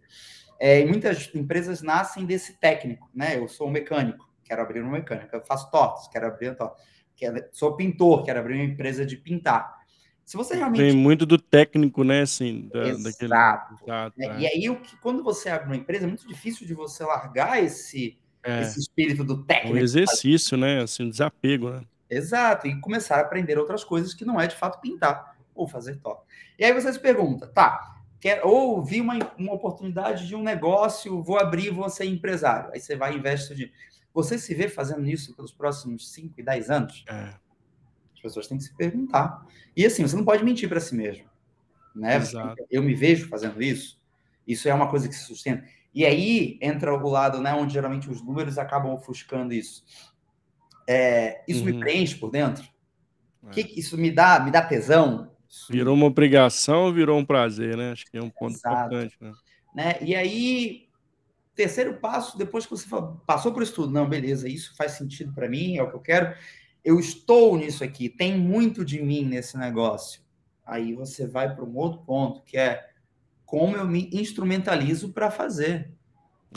É, muitas empresas nascem desse técnico, né? Eu sou um mecânico, quero abrir uma mecânica. Eu faço tortas, quero abrir uma torta. Quero, sou pintor, quero abrir uma empresa de pintar. Se você realmente. Tem muito do técnico, né? Assim, da, Exato. Daquele... é. E aí, o que, quando você abre uma empresa, é muito difícil de você largar esse, é. esse espírito do técnico. Um exercício, né? Assim, um desapego, né? Exato. E começar a aprender outras coisas que não é de fato pintar ou fazer top. E aí você se pergunta, tá, quer, ou vi uma, uma oportunidade de um negócio, vou abrir, vou ser empresário. Aí você vai e investe de. Você se vê fazendo isso pelos próximos 5 e 10 anos? É pessoas têm que se perguntar. E assim, você não pode mentir para si mesmo. Né? Exato. Eu me vejo fazendo isso. Isso é uma coisa que se sustenta. E aí entra o lado né, onde geralmente os números acabam ofuscando isso. É, isso uhum. me preenche por dentro? É. Que isso me dá, me dá tesão? Virou uma obrigação ou virou um prazer, né? Acho que é um ponto Exato. importante. Né? né? E aí, terceiro passo, depois que você passou por isso tudo, não, beleza, isso faz sentido para mim, é o que eu quero eu estou nisso aqui, tem muito de mim nesse negócio. Aí você vai para um outro ponto, que é como eu me instrumentalizo para fazer.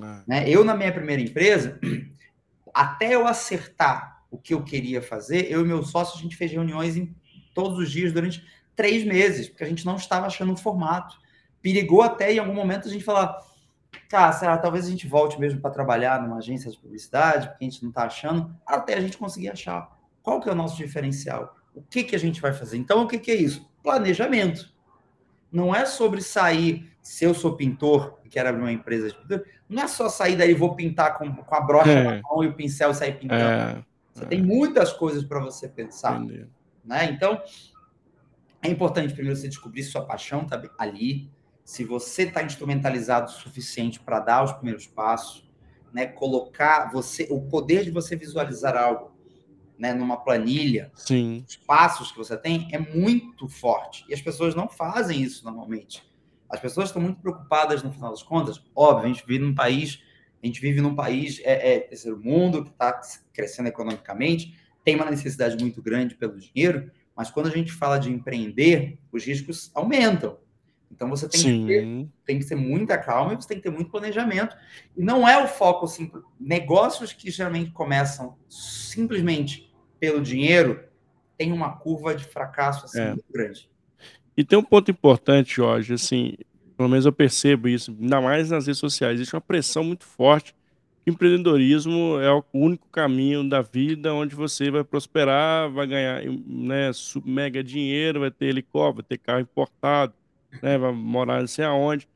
É. Né? Eu, na minha primeira empresa, até eu acertar o que eu queria fazer, eu e meu sócio, a gente fez reuniões em, todos os dias durante três meses, porque a gente não estava achando um formato. Perigou até em algum momento a gente falar, cara, será, talvez a gente volte mesmo para trabalhar numa agência de publicidade, porque a gente não está achando, até a gente conseguir achar. Qual que é o nosso diferencial? O que, que a gente vai fazer? Então, o que, que é isso? Planejamento. Não é sobre sair, se eu sou pintor e quero abrir uma empresa de pintura, não é só sair daí vou pintar com, com a brocha é. na mão e o pincel e sair pintando. É. Você é. tem muitas coisas para você pensar. Né? Então, é importante primeiro você descobrir se sua paixão está ali, se você está instrumentalizado o suficiente para dar os primeiros passos, né? colocar você o poder de você visualizar algo né, numa planilha, Sim. os passos que você tem é muito forte. E as pessoas não fazem isso normalmente. As pessoas estão muito preocupadas no final das contas. Óbvio, a gente vive num país, a gente vive num país é, é terceiro mundo que está crescendo economicamente, tem uma necessidade muito grande pelo dinheiro, mas quando a gente fala de empreender, os riscos aumentam. Então você tem que, ter, tem que ter muita calma e você tem que ter muito planejamento. E não é o foco simples. Negócios que geralmente começam simplesmente pelo dinheiro, tem uma curva de fracasso assim, é. muito grande. E tem um ponto importante, Jorge, assim, pelo menos eu percebo isso, ainda mais nas redes sociais, existe uma pressão muito forte empreendedorismo é o único caminho da vida onde você vai prosperar, vai ganhar, né, mega dinheiro, vai ter helicóptero, vai ter carro importado, né, vai morar não sei aonde.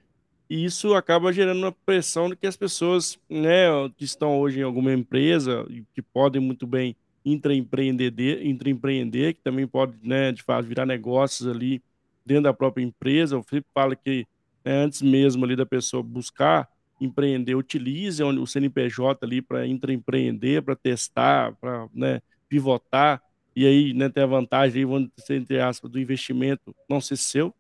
E isso acaba gerando uma pressão de que as pessoas, né, que estão hoje em alguma empresa que podem muito bem intraempreender, que também pode, né, de fato, virar negócios ali dentro da própria empresa. O Felipe fala que né, antes mesmo ali da pessoa buscar empreender, utilize o CNPJ ali para intraempreender, para testar, para né, pivotar, e aí né, ter a vantagem, aí, vamos dizer, entre aspas, do investimento não ser seu,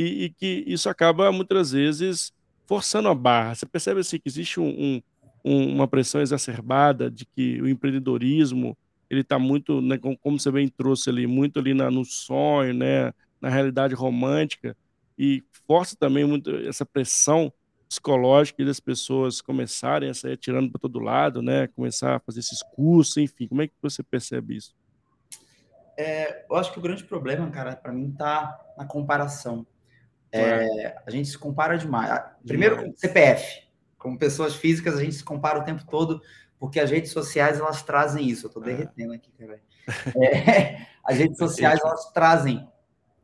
e, e, que isso acaba muitas vezes forçando a barra. Você percebe assim que existe um, um, uma pressão exacerbada de que o empreendedorismo ele está muito, né, como você bem trouxe ali, muito ali na, no sonho, né, na realidade romântica, e força também muito essa pressão psicológica das pessoas começarem a sair atirando para todo lado, né, começar a fazer esses cursos, enfim, como é que você percebe isso? É, eu acho que o grande problema, cara, para mim tá na comparação. É, a gente se compara demais. Ah, primeiro demais. com CPF, como pessoas físicas, a gente se compara o tempo todo, porque as redes sociais elas trazem isso. Eu estou é. derretendo aqui, cara. É, as redes sociais elas trazem,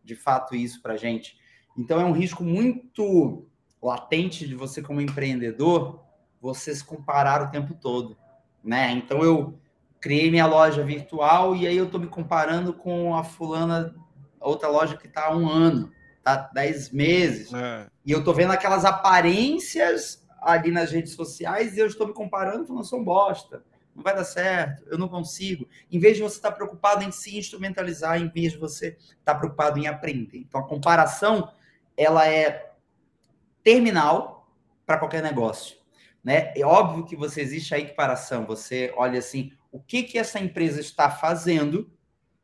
de fato, isso para a gente. Então é um risco muito latente de você como empreendedor, você se comparar o tempo todo, né? Então eu criei minha loja virtual e aí eu estou me comparando com a fulana, outra loja que está há um ano tá 10 meses. É. E eu tô vendo aquelas aparências ali nas redes sociais e eu estou me comparando falando, sou um bosta, não vai dar certo, eu não consigo. Em vez de você estar tá preocupado em se instrumentalizar, em vez de você estar tá preocupado em aprender. Então a comparação, ela é terminal para qualquer negócio. Né? É óbvio que você existe a equiparação, você olha assim, o que que essa empresa está fazendo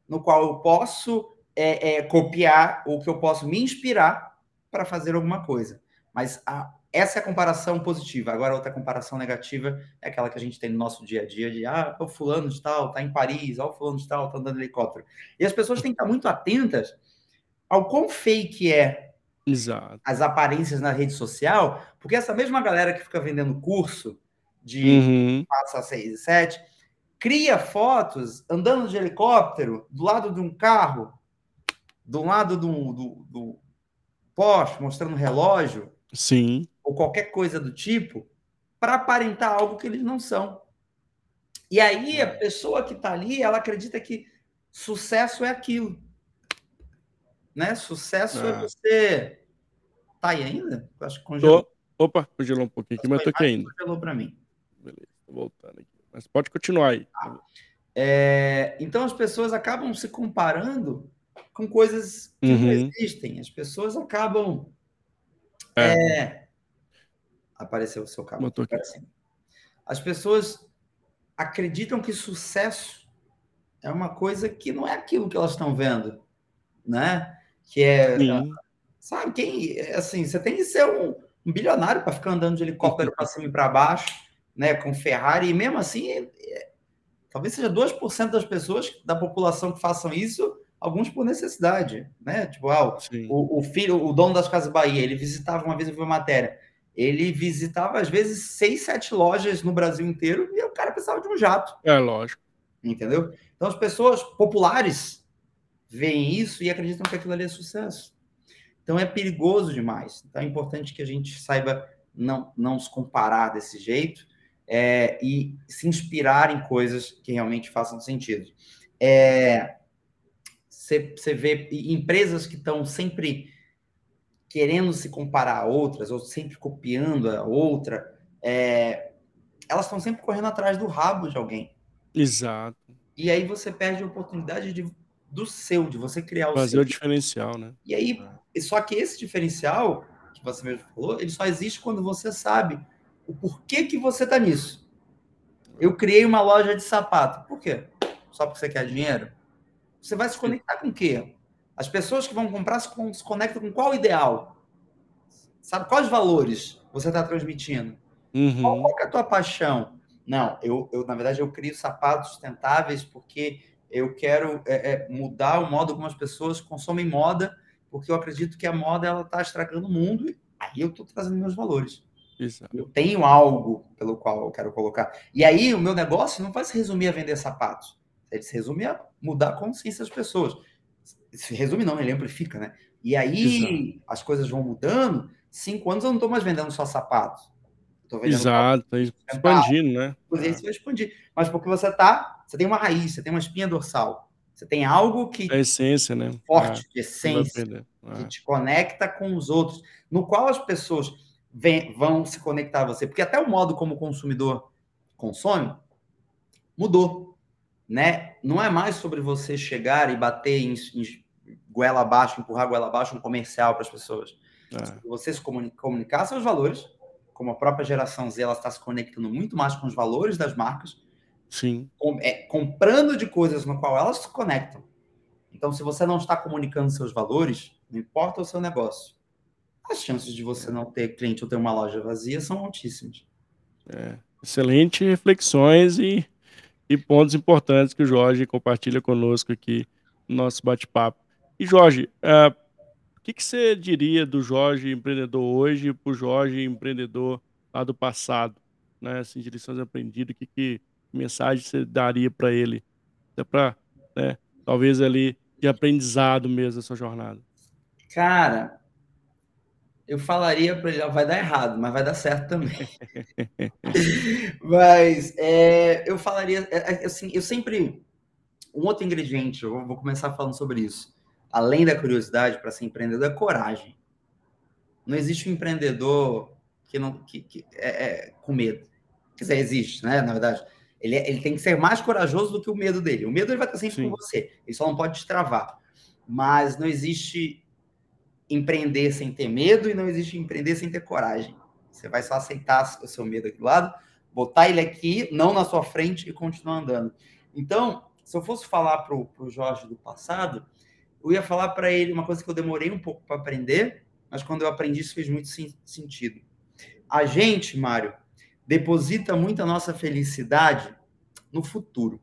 no qual eu posso é, é, copiar ou que eu posso me inspirar para fazer alguma coisa. Mas a, essa é a comparação positiva. Agora, outra comparação negativa é aquela que a gente tem no nosso dia a dia de ah, o fulano de tal está em Paris, ó, o fulano de tal está andando de helicóptero. E as pessoas têm que estar muito atentas ao quão fake é Exato. as aparências na rede social, porque essa mesma galera que fica vendendo curso de uhum. passa 6 e 7, cria fotos andando de helicóptero do lado de um carro do lado do, do, do poste, mostrando relógio, sim, ou qualquer coisa do tipo, para aparentar algo que eles não são. E aí a pessoa que está ali, ela acredita que sucesso é aquilo. Né? Sucesso é, é você. Tá aí ainda? Eu acho que congelou. Tô... Opa, congelou um pouquinho aqui, mas tô aqui ainda. Congelou para mim. Beleza, tô voltando aqui. Mas pode continuar aí. Ah. É... Então as pessoas acabam se comparando com coisas que uhum. não existem. As pessoas acabam. É. É... Apareceu o seu cabo. As pessoas acreditam que sucesso é uma coisa que não é aquilo que elas estão vendo, né? Que é, Sim. sabe quem? Assim, você tem que ser um, um bilionário para ficar andando de helicóptero para cima e para baixo, né? Com Ferrari e mesmo assim, é, talvez seja 2% das pessoas da população que façam isso alguns por necessidade, né? Tipo, ah, o, o, filho, o dono das Casas Bahia, ele visitava, uma vez eu vi uma matéria, ele visitava às vezes seis, sete lojas no Brasil inteiro e o cara precisava de um jato. É lógico. Entendeu? Então as pessoas populares veem isso e acreditam que aquilo ali é sucesso. Então é perigoso demais. Então é importante que a gente saiba não, não se comparar desse jeito é, e se inspirar em coisas que realmente façam sentido. É, você, vê empresas que estão sempre querendo se comparar a outras, ou sempre copiando a outra, é, elas estão sempre correndo atrás do rabo de alguém. Exato. E aí você perde a oportunidade de, do seu, de você criar o Fazer seu. o diferencial, né? E aí, é. só que esse diferencial, que você mesmo falou, ele só existe quando você sabe o porquê que você está nisso. Eu criei uma loja de sapato. Por quê? Só porque você quer dinheiro? Você vai se conectar com o quê? As pessoas que vão comprar se conectam com qual ideal? Sabe quais valores você está transmitindo? Uhum. Qual, qual é a tua paixão? Não, eu, eu, na verdade, eu crio sapatos sustentáveis porque eu quero é, é, mudar o modo como as pessoas consomem moda, porque eu acredito que a moda ela está estragando o mundo. E aí eu estou trazendo meus valores. Exato. Eu tenho algo pelo qual eu quero colocar. E aí o meu negócio não vai se resumir a vender sapatos. Ele se resume a mudar a consciência das pessoas. Se resume não, ele amplifica, né? E aí Exato. as coisas vão mudando. Cinco anos eu não estou mais vendendo só sapatos. Exato, tá expandindo, né? Inclusive, é. você vai expandir. Mas porque você tá, você tem uma raiz, você tem uma espinha dorsal. Você tem algo que. É essência, né? Forte, é. de essência, é. que te conecta com os outros, no qual as pessoas vem, vão se conectar a você. Porque até o modo como o consumidor consome mudou. Né? Não é mais sobre você chegar e bater em, em goela abaixo, empurrar goela abaixo um comercial para as pessoas. É. Você se comunicar, comunicar seus valores, como a própria geração Z, ela está se conectando muito mais com os valores das marcas. Sim. Com, é, comprando de coisas no qual elas se conectam. Então, se você não está comunicando seus valores, não importa o seu negócio, as chances de você não ter cliente ou ter uma loja vazia são altíssimas. É, excelente reflexões e, e pontos importantes que o Jorge compartilha conosco aqui no nosso bate-papo. E Jorge, uh, o que, que você diria do Jorge empreendedor hoje para o Jorge empreendedor lá do passado? Né? Assim, de lições aprendidas, que, que mensagem você daria para ele? Até para, né, talvez ali, de aprendizado mesmo a sua jornada. Cara, eu falaria para ele, vai dar errado, mas vai dar certo também. mas é, eu falaria, é, é, assim, eu sempre. Um outro ingrediente, eu vou começar falando sobre isso. Além da curiosidade para ser empreendedor, é coragem. Não existe um empreendedor que não que, que é, é, com medo. Quer dizer, existe, né? Na verdade, ele, é, ele tem que ser mais corajoso do que o medo dele. O medo ele vai estar sempre Sim. com você. Ele só não pode te travar. Mas não existe empreender sem ter medo e não existe empreender sem ter coragem. Você vai só aceitar o seu medo aqui do lado, botar ele aqui, não na sua frente e continuar andando. Então, se eu fosse falar para o Jorge do passado, eu ia falar para ele uma coisa que eu demorei um pouco para aprender, mas quando eu aprendi isso fez muito sentido. A gente, Mário, deposita muito a nossa felicidade no futuro.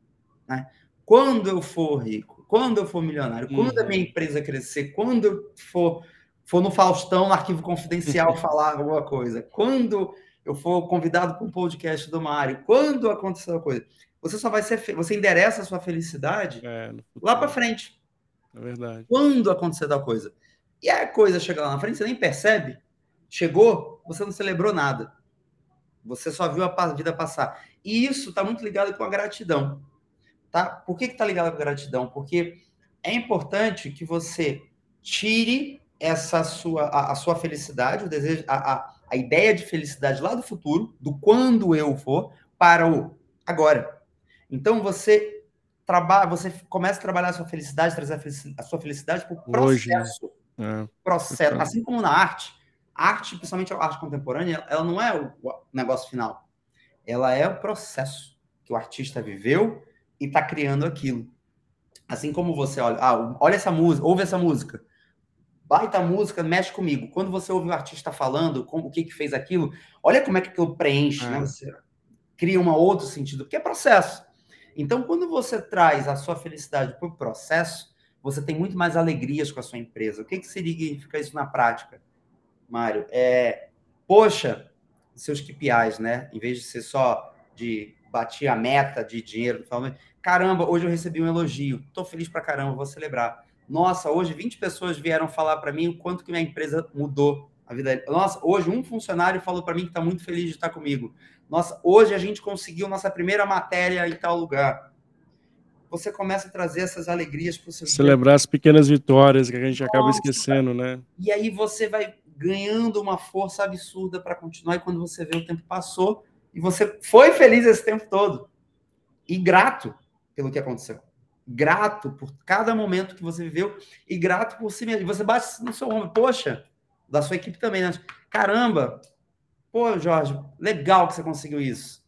Né? Quando eu for rico, quando eu for milionário, quando a minha uhum. empresa crescer, quando eu for for no Faustão, no arquivo confidencial, falar alguma coisa, quando eu for convidado para um podcast do Mário, quando acontecer uma coisa, você só vai ser, você endereça a sua felicidade é, lá para frente. É verdade. Quando acontecer tal coisa. E a coisa chega lá na frente, você nem percebe. Chegou, você não celebrou nada. Você só viu a vida passar. E isso está muito ligado com a gratidão. Tá? Por que está ligado com a gratidão? Porque é importante que você tire essa sua a, a sua felicidade, o desejo, a, a, a, ideia de felicidade lá do futuro, do quando eu for, para o agora. Então você trabalha, você começa a trabalhar a sua felicidade, trazer a, sua felicidade para o processo. Hoje, é. Processo. Assim como na arte, a arte, principalmente a arte contemporânea, ela não é o negócio final. Ela é o processo que o artista viveu e está criando aquilo. Assim como você olha, ah, olha essa música, ouve essa música baita música, mexe comigo. Quando você ouve o artista falando, como, o que que fez aquilo, olha como é que aquilo preenche, né? é. né? Você cria um outro sentido, porque é processo. Então, quando você traz a sua felicidade para o processo, você tem muito mais alegrias com a sua empresa. O que, que significa isso na prática, Mário? É, poxa, seus KPIs, né? Em vez de ser só de bater a meta de dinheiro, caramba, hoje eu recebi um elogio, estou feliz para caramba, vou celebrar. Nossa, hoje 20 pessoas vieram falar para mim o quanto que minha empresa mudou a vida. Nossa, hoje um funcionário falou para mim que está muito feliz de estar comigo. Nossa, hoje a gente conseguiu nossa primeira matéria em tal lugar. Você começa a trazer essas alegrias para o seu Celebrar as pequenas vitórias que a gente Nossa, acaba esquecendo, né? E aí você vai ganhando uma força absurda para continuar. E quando você vê o tempo passou e você foi feliz esse tempo todo e grato pelo que aconteceu grato por cada momento que você viveu e grato por si mesmo. E você bate no seu ombro, poxa, da sua equipe também, né? Caramba, pô, Jorge, legal que você conseguiu isso.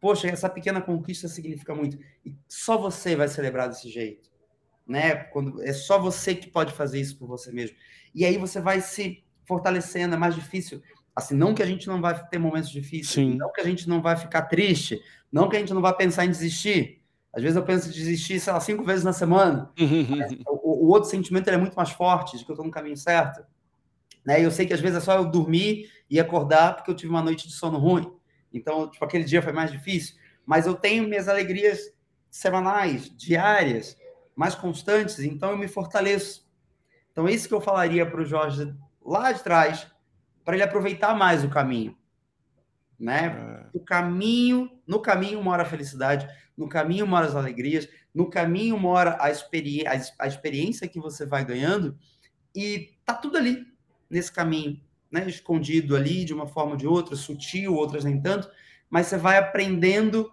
Poxa, essa pequena conquista significa muito. E só você vai celebrar desse jeito, né? Quando é só você que pode fazer isso por você mesmo. E aí você vai se fortalecendo, é mais difícil. Assim, não que a gente não vai ter momentos difíceis, Sim. não que a gente não vai ficar triste, não que a gente não vai pensar em desistir, às vezes eu penso em desistir, sei lá, cinco vezes na semana. o, o, outro sentimento é muito mais forte, de que eu estou no caminho certo. Né? Eu sei que às vezes é só eu dormir e acordar porque eu tive uma noite de sono ruim. Então, tipo, aquele dia foi mais difícil. Mas eu tenho minhas alegrias semanais, diárias, mais constantes, então eu me fortaleço. Então, é isso que eu falaria para o Jorge lá de trás, para ele aproveitar mais o caminho. Né? É. O caminho, no caminho mora a felicidade, no caminho mora as alegrias, no caminho mora a, experi a, a experiência que você vai ganhando, e tá tudo ali, nesse caminho, né? escondido ali de uma forma ou de outra, sutil, outras nem tanto, mas você vai aprendendo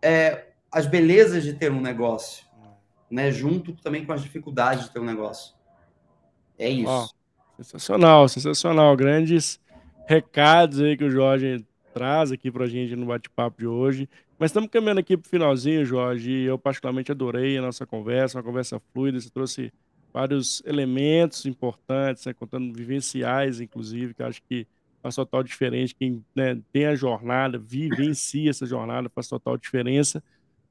é, as belezas de ter um negócio, né? junto também com as dificuldades de ter um negócio. É isso. Oh, sensacional, sensacional. Grandes recados aí que o Jorge traz aqui para a gente no bate-papo de hoje. Mas estamos caminhando aqui para o finalzinho, Jorge, eu particularmente adorei a nossa conversa, uma conversa fluida, você trouxe vários elementos importantes, né, contando vivenciais, inclusive, que acho que faz total diferença. Quem né, tem a jornada, vivencia essa jornada, faz total diferença.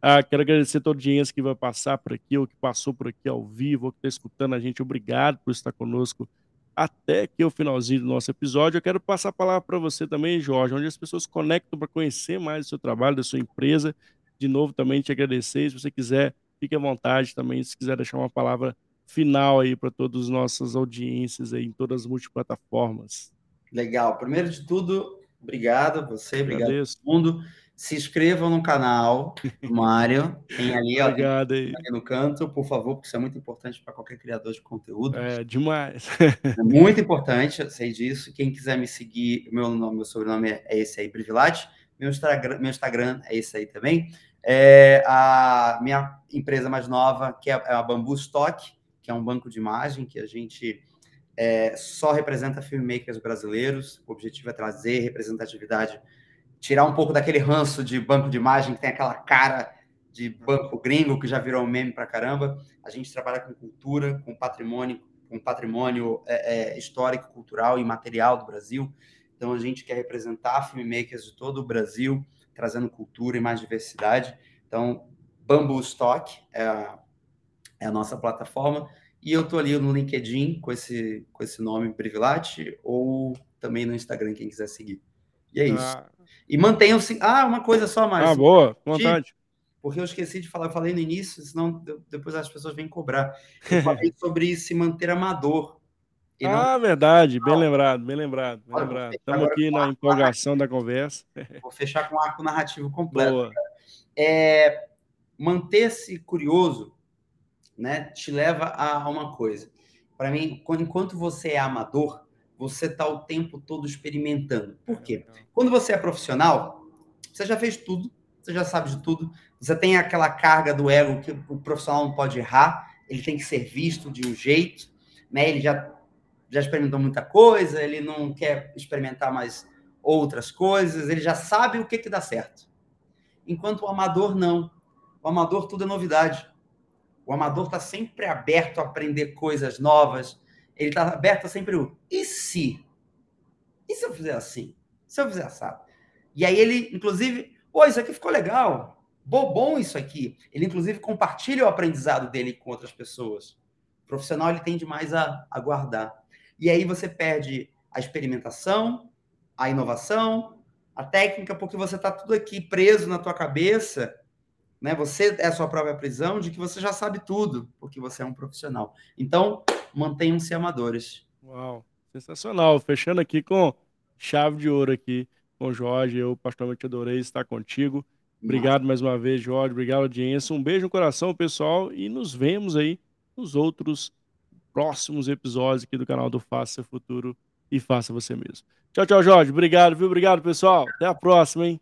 Ah, quero agradecer a toda a audiência que vai passar por aqui, ou que passou por aqui ao vivo, ou que está escutando a gente. Obrigado por estar conosco até que o finalzinho do nosso episódio. Eu quero passar a palavra para você também, Jorge, onde as pessoas conectam para conhecer mais do seu trabalho, da sua empresa. De novo, também te agradecer. Se você quiser, fique à vontade também, se quiser deixar uma palavra final aí para todas as nossas audiências aí em todas as multiplataformas. Legal. Primeiro de tudo, obrigado a você, obrigado a todo mundo. Se inscrevam no canal do Mário. Tem ali, ó, Obrigado aí. no canto, por favor, porque isso é muito importante para qualquer criador de conteúdo. É, demais. é muito importante, eu sei disso. Quem quiser me seguir, meu nome, meu sobrenome é esse aí, Privilate. Meu Instagram, meu Instagram é esse aí também. É a minha empresa mais nova, que é a Bambu Stock, que é um banco de imagem que a gente é, só representa filmmakers brasileiros. O objetivo é trazer representatividade tirar um pouco daquele ranço de banco de imagem que tem aquela cara de banco gringo que já virou meme para caramba. A gente trabalha com cultura, com patrimônio, com patrimônio é, é, histórico, cultural e material do Brasil. Então a gente quer representar filmmakers de todo o Brasil, trazendo cultura e mais diversidade. Então Bamboo Stock é a, é a nossa plataforma e eu estou ali no LinkedIn com esse com esse nome Privilate ou também no Instagram quem quiser seguir. E é isso. Ah. E mantenham-se. Ah, uma coisa só mais. Ah, boa, vontade. Porque eu esqueci de falar, eu falei no início, senão depois as pessoas vêm cobrar. Eu falei sobre se manter amador. Ah, verdade, bem lembrado, bem lembrado, bem lembrado. Estamos aqui na empolgação da conversa. Vou fechar com o arco narrativo completo. Boa. É, Manter-se curioso né, te leva a uma coisa. Para mim, enquanto você é amador, você está o tempo todo experimentando. Por quê? Quando você é profissional, você já fez tudo, você já sabe de tudo, você tem aquela carga do ego que o profissional não pode errar, ele tem que ser visto de um jeito, né? Ele já, já experimentou muita coisa, ele não quer experimentar mais outras coisas, ele já sabe o que, que dá certo. Enquanto o amador não. O amador tudo é novidade. O amador está sempre aberto a aprender coisas novas, ele está aberto a sempre o e se? E se eu fizer assim? Se eu fizer assado? E aí ele, inclusive, pô, isso aqui ficou legal. Bom isso aqui. Ele, inclusive, compartilha o aprendizado dele com outras pessoas. O profissional, ele tende mais a, a guardar. E aí você perde a experimentação, a inovação, a técnica, porque você está tudo aqui preso na tua cabeça, né? Você é a sua própria prisão de que você já sabe tudo, porque você é um profissional. Então, mantenham-se amadores. Uau, sensacional. Fechando aqui com chave de ouro aqui com Jorge. Eu particularmente adorei estar contigo. Obrigado mais uma vez, Jorge. Obrigado, audiência. Um beijo no coração, pessoal. E nos vemos aí nos outros próximos episódios aqui do canal do Faça Futuro e Faça Você Mesmo. Tchau, tchau, Jorge. Obrigado, viu? Obrigado, pessoal. Até a próxima, hein?